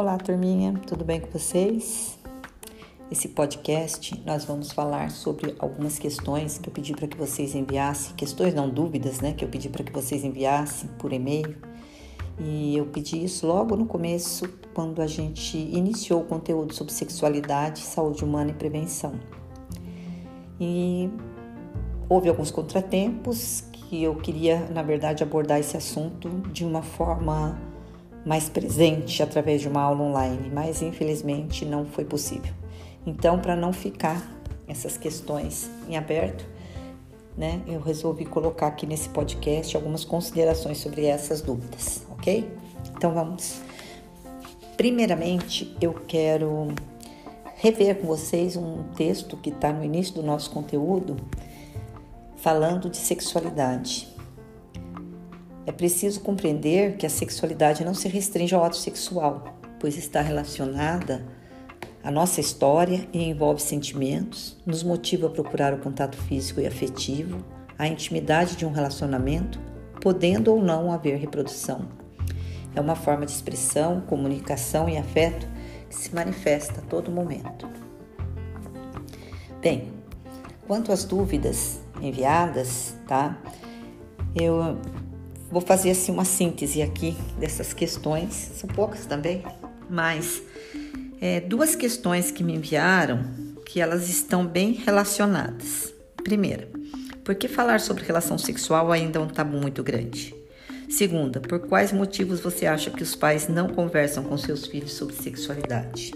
Olá, turminha, tudo bem com vocês? Esse podcast nós vamos falar sobre algumas questões que eu pedi para que vocês enviassem, questões não dúvidas, né, que eu pedi para que vocês enviassem por e-mail. E eu pedi isso logo no começo, quando a gente iniciou o conteúdo sobre sexualidade, saúde humana e prevenção. E houve alguns contratempos que eu queria, na verdade, abordar esse assunto de uma forma mais presente através de uma aula online, mas infelizmente não foi possível. Então, para não ficar essas questões em aberto, né, eu resolvi colocar aqui nesse podcast algumas considerações sobre essas dúvidas, ok? Então vamos. Primeiramente, eu quero rever com vocês um texto que está no início do nosso conteúdo, falando de sexualidade. É preciso compreender que a sexualidade não se restringe ao ato sexual, pois está relacionada à nossa história e envolve sentimentos, nos motiva a procurar o contato físico e afetivo, a intimidade de um relacionamento, podendo ou não haver reprodução. É uma forma de expressão, comunicação e afeto que se manifesta a todo momento. Bem, quanto às dúvidas enviadas, tá? Eu Vou fazer assim uma síntese aqui dessas questões, são poucas também, mas é, duas questões que me enviaram que elas estão bem relacionadas. Primeira, por que falar sobre relação sexual ainda é um tabu muito grande? Segunda, por quais motivos você acha que os pais não conversam com seus filhos sobre sexualidade?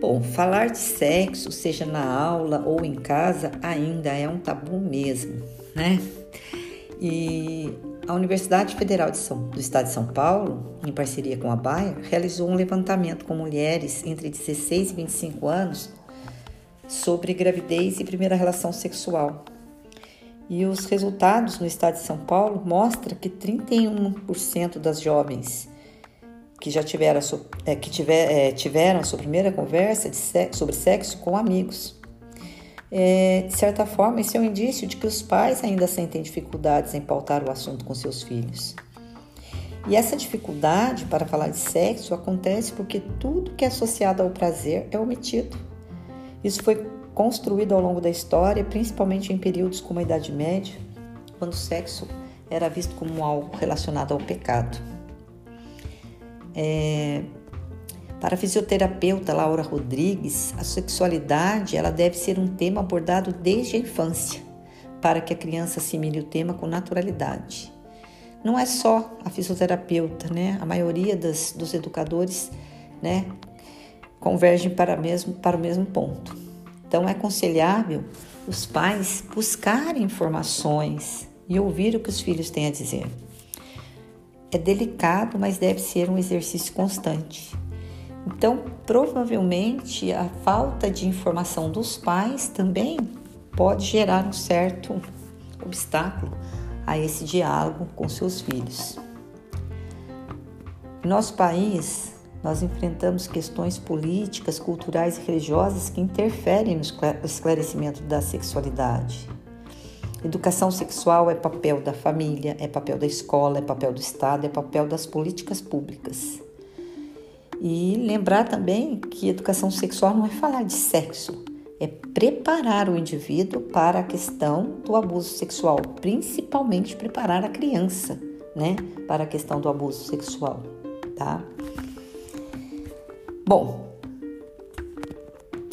Bom, falar de sexo, seja na aula ou em casa, ainda é um tabu mesmo, né? E a Universidade Federal São, do Estado de São Paulo, em parceria com a Bayer, realizou um levantamento com mulheres entre 16 e 25 anos sobre gravidez e primeira relação sexual. E os resultados no estado de São Paulo mostram que 31% das jovens que já tiveram, é, que tiver, é, tiveram a sua primeira conversa sexo, sobre sexo com amigos é, de certa forma, isso é um indício de que os pais ainda sentem dificuldades em pautar o assunto com seus filhos. E essa dificuldade para falar de sexo acontece porque tudo que é associado ao prazer é omitido. Isso foi construído ao longo da história, principalmente em períodos como a Idade Média, quando o sexo era visto como algo relacionado ao pecado. É, para a fisioterapeuta Laura Rodrigues, a sexualidade ela deve ser um tema abordado desde a infância, para que a criança assimile o tema com naturalidade. Não é só a fisioterapeuta, né? A maioria das, dos educadores, né, convergem para, mesmo, para o mesmo ponto. Então é aconselhável os pais buscarem informações e ouvir o que os filhos têm a dizer. É delicado, mas deve ser um exercício constante. Então, provavelmente a falta de informação dos pais também pode gerar um certo obstáculo a esse diálogo com seus filhos. Em nosso país, nós enfrentamos questões políticas, culturais e religiosas que interferem no esclarecimento da sexualidade. Educação sexual é papel da família, é papel da escola, é papel do Estado, é papel das políticas públicas. E lembrar também que educação sexual não é falar de sexo, é preparar o indivíduo para a questão do abuso sexual, principalmente preparar a criança, né, para a questão do abuso sexual, tá? Bom,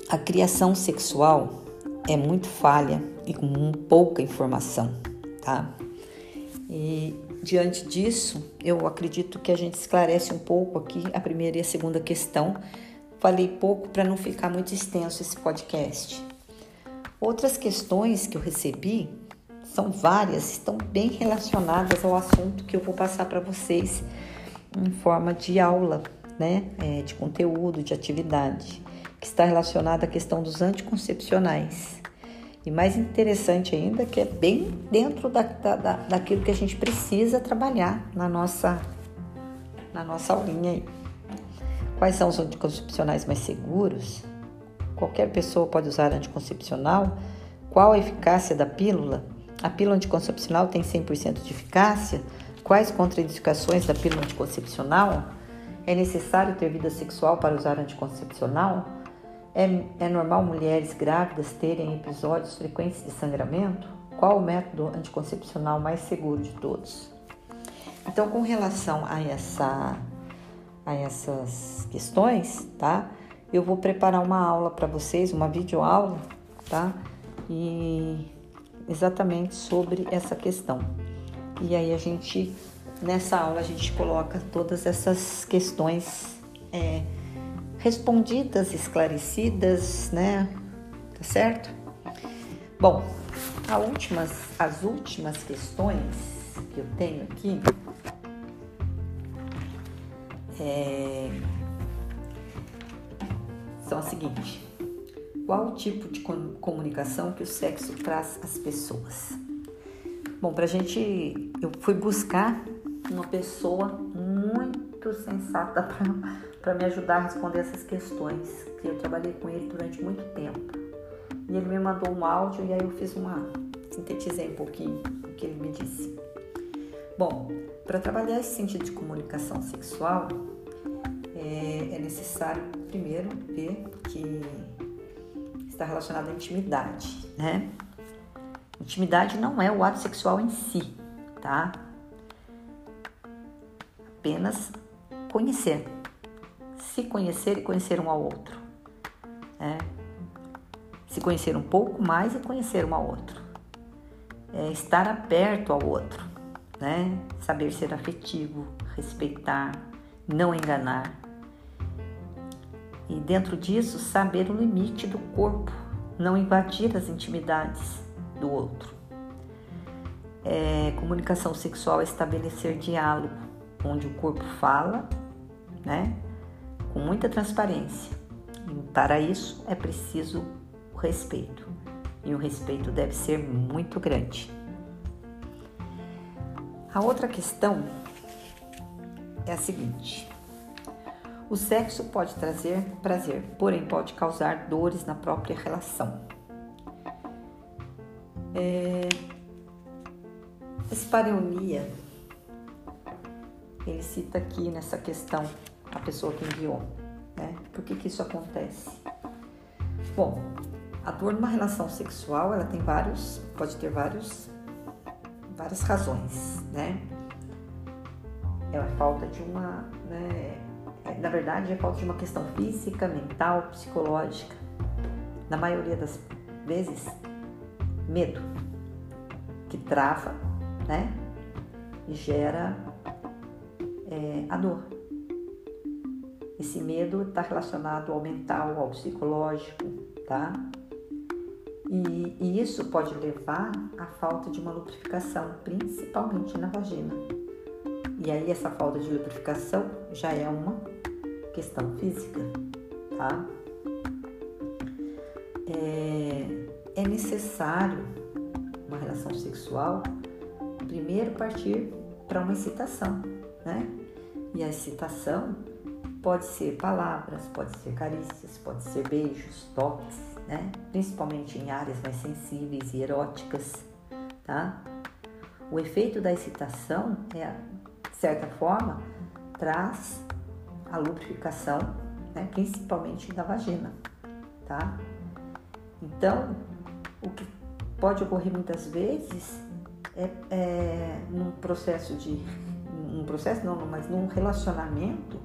a criação sexual é muito falha e com pouca informação, tá? E Diante disso, eu acredito que a gente esclarece um pouco aqui a primeira e a segunda questão. Falei pouco para não ficar muito extenso esse podcast. Outras questões que eu recebi são várias, estão bem relacionadas ao assunto que eu vou passar para vocês em forma de aula, né, é, de conteúdo, de atividade, que está relacionada à questão dos anticoncepcionais. E mais interessante ainda que é bem dentro da, da, daquilo que a gente precisa trabalhar na nossa, na nossa aulinha aí. Quais são os anticoncepcionais mais seguros? Qualquer pessoa pode usar anticoncepcional? Qual a eficácia da pílula? A pílula anticoncepcional tem 100% de eficácia? Quais contraindicações da pílula anticoncepcional? É necessário ter vida sexual para usar anticoncepcional? É, é normal mulheres grávidas terem episódios frequentes de sangramento? Qual o método anticoncepcional mais seguro de todos? Então, com relação a, essa, a essas questões, tá? Eu vou preparar uma aula para vocês, uma videoaula, tá? E exatamente sobre essa questão. E aí a gente, nessa aula, a gente coloca todas essas questões é, respondidas, esclarecidas, né? Tá certo? Bom, últimas, as últimas questões que eu tenho aqui é, são as seguintes. Qual o tipo de comunicação que o sexo traz às pessoas? Bom, pra gente, eu fui buscar uma pessoa muito sensata para me ajudar a responder essas questões, que eu trabalhei com ele durante muito tempo. E ele me mandou um áudio e aí eu fiz uma sintetizei um pouquinho o que ele me disse. Bom, para trabalhar esse sentido de comunicação sexual, é, é necessário primeiro ver que está relacionado à intimidade, né? Intimidade não é o ato sexual em si, tá? Apenas conhecer. Se conhecer e conhecer um ao outro. Né? Se conhecer um pouco mais e conhecer um ao outro. É estar aberto ao outro, né? Saber ser afetivo, respeitar, não enganar, e dentro disso, saber o limite do corpo, não invadir as intimidades do outro. É, comunicação sexual é estabelecer diálogo, onde o corpo fala, né, com muita transparência. E para isso é preciso o respeito. E o respeito deve ser muito grande. A outra questão é a seguinte: o sexo pode trazer prazer, porém pode causar dores na própria relação. É... Esse pareunia, ele cita aqui nessa questão a pessoa que enviou. Né? Por que, que isso acontece? Bom, a dor numa relação sexual, ela tem vários, pode ter vários, várias razões, né? É a falta de uma, né, na verdade, é falta de uma questão física, mental, psicológica. Na maioria das vezes, medo, que trava, né? E gera é, a dor. Esse medo está relacionado ao mental, ao psicológico, tá? E, e, isso pode levar à falta de uma lubrificação, principalmente na vagina. E aí essa falta de lubrificação já é uma questão física, tá? É, é necessário uma relação sexual primeiro partir para uma excitação, né? E a excitação pode ser palavras, pode ser carícias, pode ser beijos, toques, né? Principalmente em áreas mais sensíveis e eróticas, tá? O efeito da excitação é, de certa forma, traz a lubrificação, né, principalmente da vagina, tá? Então, o que pode ocorrer muitas vezes é, é num processo de, um processo não, mas num relacionamento,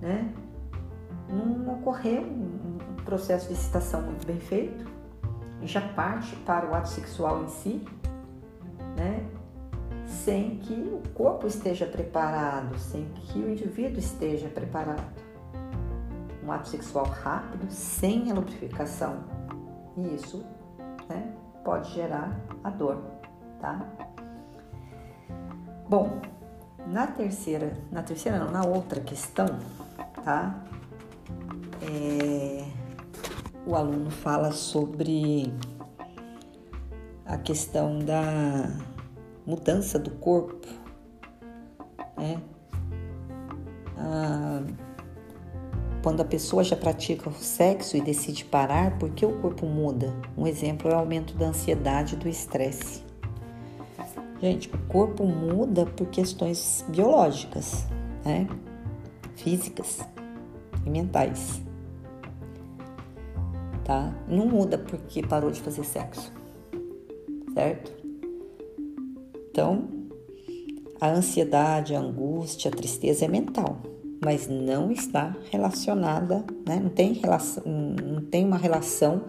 né, não ocorrer um, processo de excitação muito bem feito, já parte para o ato sexual em si, né, sem que o corpo esteja preparado, sem que o indivíduo esteja preparado. Um ato sexual rápido, sem a lubrificação, e isso né, pode gerar a dor, tá? Bom, na terceira, na terceira não, na outra questão, tá? É, o aluno fala sobre a questão da mudança do corpo, né? Ah, quando a pessoa já pratica o sexo e decide parar, por que o corpo muda? Um exemplo é o aumento da ansiedade e do estresse. Gente, o corpo muda por questões biológicas, né? físicas e mentais. Tá? Não muda porque parou de fazer sexo, certo? Então, a ansiedade, a angústia, a tristeza é mental, mas não está relacionada, né? não, tem relação, não tem uma relação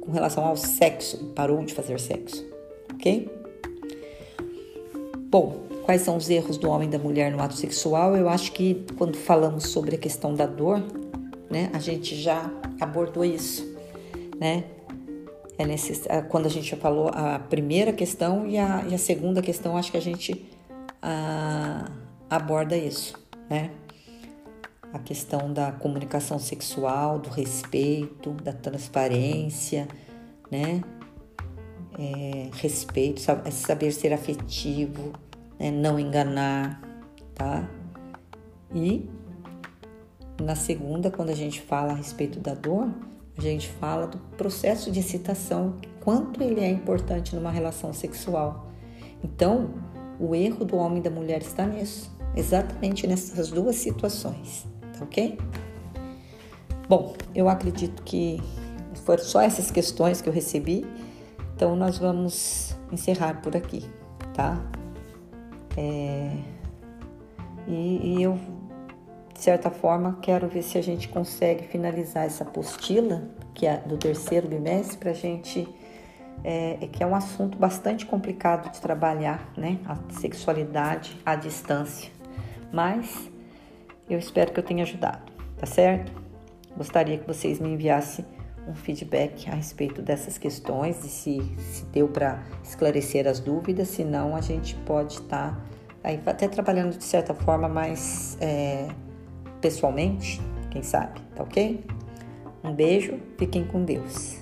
com relação ao sexo, parou de fazer sexo, ok? Bom, quais são os erros do homem e da mulher no ato sexual? Eu acho que quando falamos sobre a questão da dor, né, a gente já abordou isso, né? É necess... Quando a gente falou a primeira questão e a, e a segunda questão, acho que a gente a, aborda isso, né? A questão da comunicação sexual, do respeito, da transparência, né? É, respeito, saber ser afetivo, né? não enganar, tá? E na segunda, quando a gente fala a respeito da dor, a gente fala do processo de excitação, quanto ele é importante numa relação sexual. Então, o erro do homem e da mulher está nisso, exatamente nessas duas situações, tá ok? Bom, eu acredito que foram só essas questões que eu recebi, então nós vamos encerrar por aqui, tá? É... E, e eu de certa forma, quero ver se a gente consegue finalizar essa apostila, que é do terceiro bimestre, para a gente. É, é, que é um assunto bastante complicado de trabalhar, né? A sexualidade à distância. Mas eu espero que eu tenha ajudado, tá certo? Gostaria que vocês me enviassem um feedback a respeito dessas questões, e se, se deu para esclarecer as dúvidas, se não, a gente pode estar tá até trabalhando de certa forma mais. É, pessoalmente, quem sabe, tá ok? Um beijo, fiquem com Deus.